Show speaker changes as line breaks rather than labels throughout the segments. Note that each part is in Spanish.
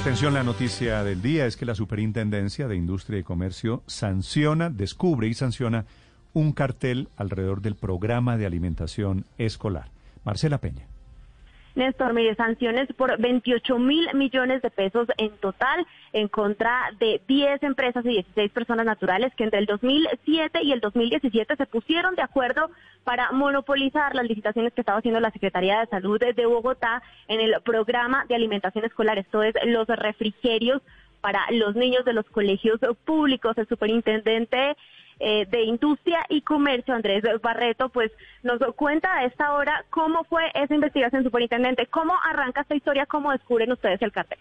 Atención, la noticia del día es que la Superintendencia de Industria y Comercio sanciona, descubre y sanciona un cartel alrededor del programa de alimentación escolar. Marcela Peña.
Néstor, mire, sanciones por 28 mil millones de pesos en total en contra de 10 empresas y 16 personas naturales que entre el 2007 y el 2017 se pusieron de acuerdo para monopolizar las licitaciones que estaba haciendo la Secretaría de Salud de Bogotá en el programa de alimentación escolar, esto es los refrigerios para los niños de los colegios públicos. El superintendente eh, de Industria y Comercio, Andrés Barreto, pues nos cuenta a esta hora cómo fue esa investigación, superintendente, cómo arranca esta historia, cómo descubren ustedes el cartel.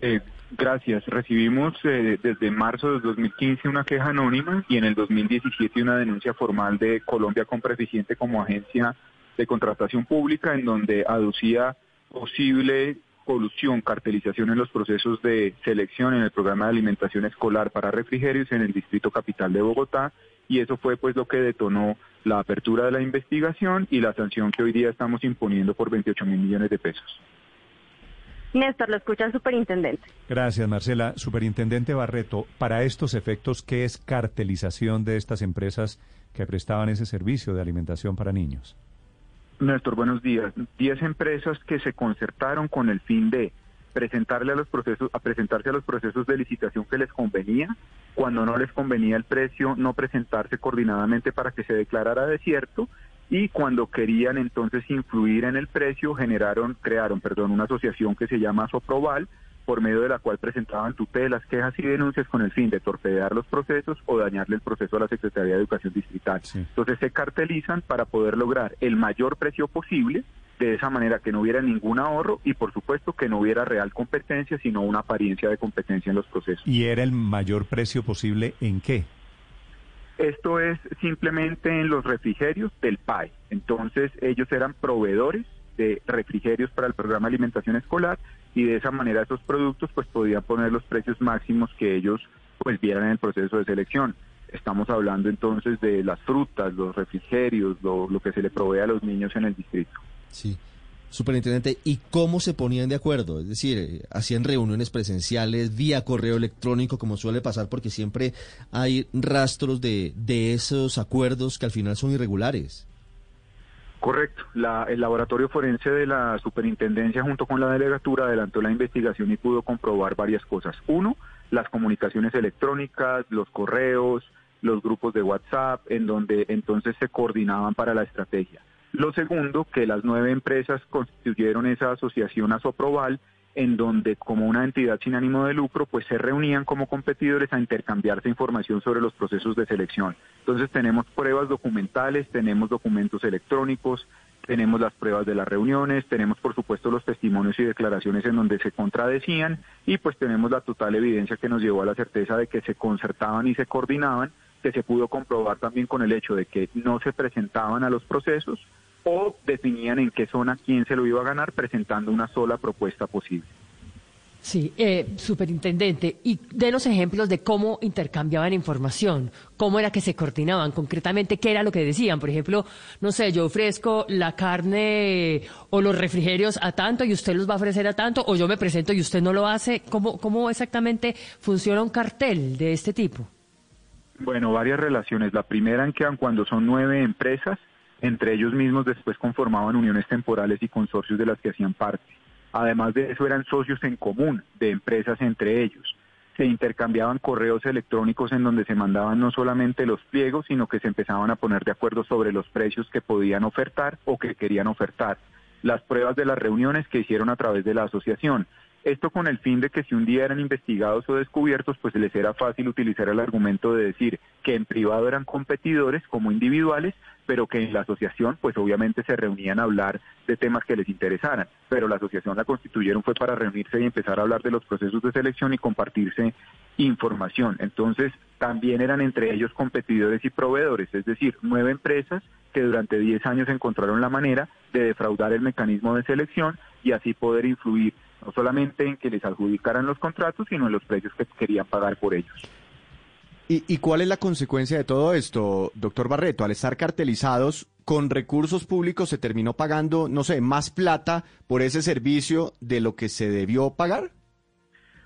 Eh, gracias. Recibimos eh, desde marzo de 2015 una queja anónima y en el 2017 una denuncia formal de Colombia Compra Eficiente como agencia de contratación pública en donde aducía posible colusión, cartelización en los procesos de selección en el programa de alimentación escolar para refrigerios en el distrito capital de Bogotá y eso fue pues lo que detonó la apertura de la investigación y la sanción que hoy día estamos imponiendo por 28 mil millones de pesos.
Néstor, lo escucha el superintendente.
Gracias, Marcela. Superintendente Barreto, para estos efectos, ¿qué es cartelización de estas empresas que prestaban ese servicio de alimentación para niños?
Néstor, buenos días. Diez empresas que se concertaron con el fin de presentarle a los procesos, a presentarse a los procesos de licitación que les convenía, cuando no les convenía el precio, no presentarse coordinadamente para que se declarara desierto y cuando querían entonces influir en el precio generaron, crearon, perdón, una asociación que se llama Soproval, por medio de la cual presentaban tutelas, quejas y denuncias con el fin de torpedear los procesos o dañarle el proceso a la Secretaría de Educación Distrital. Entonces se cartelizan para poder lograr el mayor precio posible, de esa manera que no hubiera ningún ahorro y por supuesto que no hubiera real competencia, sino una apariencia de competencia en los procesos.
¿Y era el mayor precio posible en qué?
Esto es simplemente en los refrigerios del PAE. Entonces ellos eran proveedores de refrigerios para el programa de alimentación escolar y de esa manera esos productos pues podían poner los precios máximos que ellos pues vieran en el proceso de selección. Estamos hablando entonces de las frutas, los refrigerios, lo, lo que se le provee a los niños en el distrito.
Sí. Superintendente, ¿y cómo se ponían de acuerdo? Es decir, eh, ¿hacían reuniones presenciales vía correo electrónico como suele pasar? Porque siempre hay rastros de, de esos acuerdos que al final son irregulares.
Correcto. el laboratorio forense de la superintendencia junto con la delegatura adelantó la investigación y pudo comprobar varias cosas. Uno, las comunicaciones electrónicas, los correos, los grupos de WhatsApp, en donde entonces se coordinaban para la estrategia. Lo segundo, que las nueve empresas constituyeron esa asociación Asoproval en donde como una entidad sin ánimo de lucro, pues se reunían como competidores a intercambiarse información sobre los procesos de selección. Entonces tenemos pruebas documentales, tenemos documentos electrónicos, tenemos las pruebas de las reuniones, tenemos por supuesto los testimonios y declaraciones en donde se contradecían y pues tenemos la total evidencia que nos llevó a la certeza de que se concertaban y se coordinaban, que se pudo comprobar también con el hecho de que no se presentaban a los procesos, o definían en qué zona quién se lo iba a ganar presentando una sola propuesta posible.
Sí, eh, superintendente, y de los ejemplos de cómo intercambiaban información, cómo era que se coordinaban, concretamente qué era lo que decían. Por ejemplo, no sé, yo ofrezco la carne o los refrigerios a tanto y usted los va a ofrecer a tanto, o yo me presento y usted no lo hace. ¿Cómo, cómo exactamente funciona un cartel de este tipo?
Bueno, varias relaciones. La primera en que cuando son nueve empresas, entre ellos mismos después conformaban uniones temporales y consorcios de las que hacían parte. Además de eso eran socios en común de empresas entre ellos. Se intercambiaban correos electrónicos en donde se mandaban no solamente los pliegos, sino que se empezaban a poner de acuerdo sobre los precios que podían ofertar o que querían ofertar. Las pruebas de las reuniones que hicieron a través de la asociación. Esto con el fin de que si un día eran investigados o descubiertos, pues les era fácil utilizar el argumento de decir que en privado eran competidores como individuales, pero que en la asociación pues obviamente se reunían a hablar de temas que les interesaran, pero la asociación la constituyeron fue para reunirse y empezar a hablar de los procesos de selección y compartirse información. Entonces también eran entre ellos competidores y proveedores, es decir, nueve empresas que durante diez años encontraron la manera de defraudar el mecanismo de selección y así poder influir no solamente en que les adjudicaran los contratos, sino en los precios que querían pagar por ellos.
¿Y, cuál es la consecuencia de todo esto, doctor Barreto? Al estar cartelizados, con recursos públicos se terminó pagando, no sé, más plata por ese servicio de lo que se debió pagar?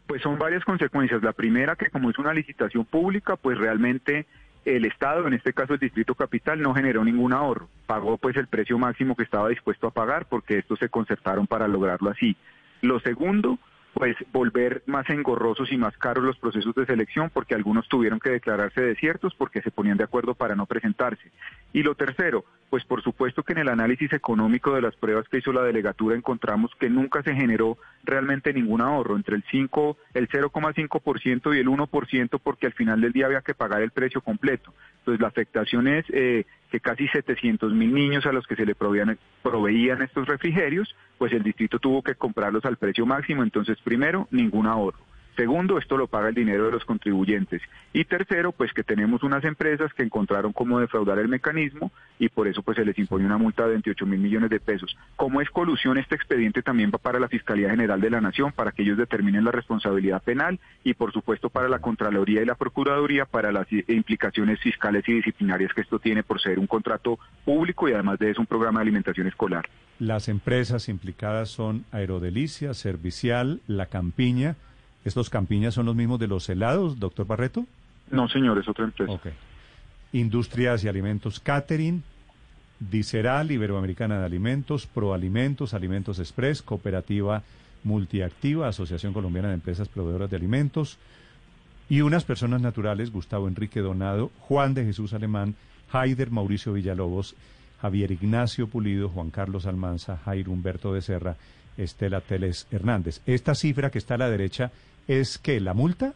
Pues son varias consecuencias. La primera, que como es una licitación pública, pues realmente el Estado, en este caso el Distrito Capital, no generó ningún ahorro. Pagó pues el precio máximo que estaba dispuesto a pagar porque estos se concertaron para lograrlo así. Lo segundo, pues volver más engorrosos y más caros los procesos de selección porque algunos tuvieron que declararse desiertos porque se ponían de acuerdo para no presentarse. Y lo tercero, pues por supuesto que en el análisis económico de las pruebas que hizo la delegatura encontramos que nunca se generó realmente ningún ahorro entre el 5, el 0,5% y el 1% porque al final del día había que pagar el precio completo. Entonces la afectación es eh, que casi 700 mil niños a los que se le proveían, proveían estos refrigerios, pues el distrito tuvo que comprarlos al precio máximo. Entonces, primero, ningún ahorro. Segundo, esto lo paga el dinero de los contribuyentes. Y tercero, pues que tenemos unas empresas que encontraron cómo defraudar el mecanismo y por eso pues se les impone una multa de 28 mil millones de pesos. Como es colusión, este expediente también va para la Fiscalía General de la Nación para que ellos determinen la responsabilidad penal y por supuesto para la Contraloría y la Procuraduría para las implicaciones fiscales y disciplinarias que esto tiene por ser un contrato público y además de eso un programa de alimentación escolar.
Las empresas implicadas son Aerodelicia, Servicial, La Campiña, ¿Estos campiñas son los mismos de los helados, doctor Barreto?
No, señor, es otra empresa.
Ok. Industrias y Alimentos Catering, Diceral, Iberoamericana de Alimentos, Proalimentos, Alimentos Express, Cooperativa Multiactiva, Asociación Colombiana de Empresas Proveedoras de Alimentos, y unas personas naturales, Gustavo Enrique Donado, Juan de Jesús Alemán, Haider Mauricio Villalobos, Javier Ignacio Pulido, Juan Carlos Almanza, Jairo Humberto de Serra, Estela Teles Hernández. Esta cifra que está a la derecha es que la multa.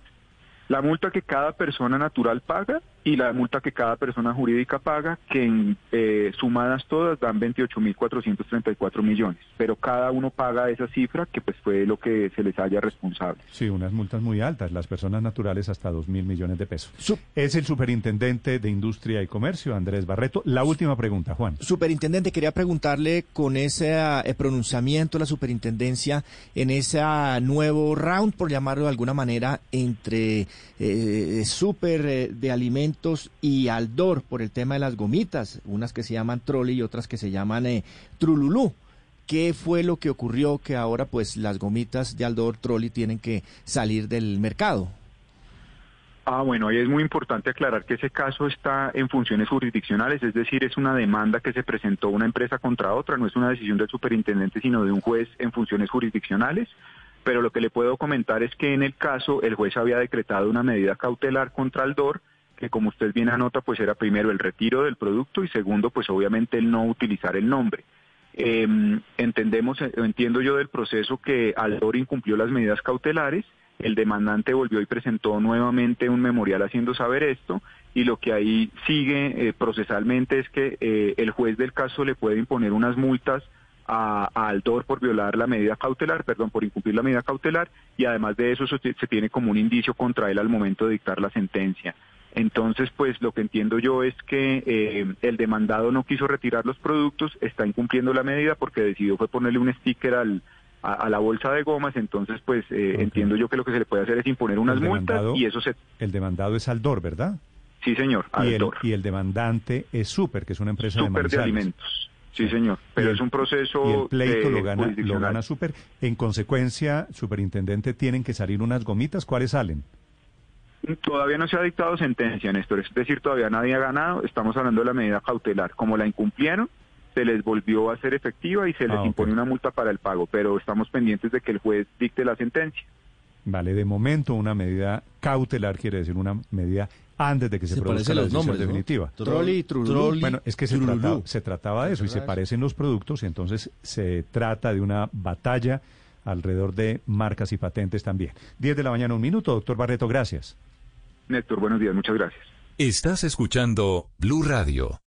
La multa que cada persona natural paga y la multa que cada persona jurídica paga, que en, eh, sumadas todas dan 28.434 millones, pero cada uno paga esa cifra que pues fue lo que se les haya responsable.
Sí, unas multas muy altas, las personas naturales hasta 2.000 millones de pesos. es el superintendente de Industria y Comercio, Andrés Barreto. La última pregunta, Juan.
Superintendente, quería preguntarle con ese eh, pronunciamiento la superintendencia en ese nuevo round, por llamarlo de alguna manera, entre eh, super eh, de alimentos y Aldor por el tema de las gomitas, unas que se llaman Trolley y otras que se llaman eh, Trululú. ¿Qué fue lo que ocurrió que ahora pues las gomitas de Aldor Trolley tienen que salir del mercado?
Ah, bueno, ahí es muy importante aclarar que ese caso está en funciones jurisdiccionales, es decir, es una demanda que se presentó una empresa contra otra, no es una decisión del superintendente, sino de un juez en funciones jurisdiccionales. Pero lo que le puedo comentar es que en el caso el juez había decretado una medida cautelar contra Aldor que como usted bien anota, pues era primero el retiro del producto y segundo, pues obviamente el no utilizar el nombre. Em, entendemos, eh, entiendo yo del proceso que Aldor incumplió las medidas cautelares, el demandante volvió y presentó nuevamente un memorial haciendo saber esto y lo que ahí sigue eh, procesalmente es que eh, el juez del caso le puede imponer unas multas a, Aldor por violar la medida cautelar, perdón, por incumplir la medida cautelar y además de eso se tiene como un indicio contra él al momento de dictar la sentencia. Entonces, pues lo que entiendo yo es que eh, el demandado no quiso retirar los productos, está incumpliendo la medida porque decidió fue ponerle un sticker al, a, la bolsa de gomas, entonces pues eh, entiendo yo que lo que se le puede hacer es imponer unas multas y eso se...
El demandado es Aldor, ¿verdad?
Sí, señor,
Aldor. Y el, demandante es Super, que es una empresa
Super de, alimentos. Sí, señor, pero es un proceso...
Y el pleito lo, gana, lo gana Super. En consecuencia, superintendente, tienen que salir unas gomitas. ¿Cuáles salen?
Todavía no se ha dictado sentencia, Néstor, es decir, todavía nadie ha ganado, estamos hablando de la medida cautelar. Como la incumplieron, se les volvió a ser efectiva y se les ah, impone una multa para el pago, pero estamos pendientes de que el juez dicte la sentencia.
Vale, de momento una medida cautelar quiere decir una medida antes de que se, produzca la decisión definitiva.
Trolli,
Bueno, es que se trataba, se trataba, de eso y se parecen los productos, entonces se trata de una batalla alrededor de marcas y patentes también. 10 de la mañana, un minuto. Doctor Barreto, gracias.
Néstor, buenos días, muchas gracias.
Estás escuchando Blue Radio.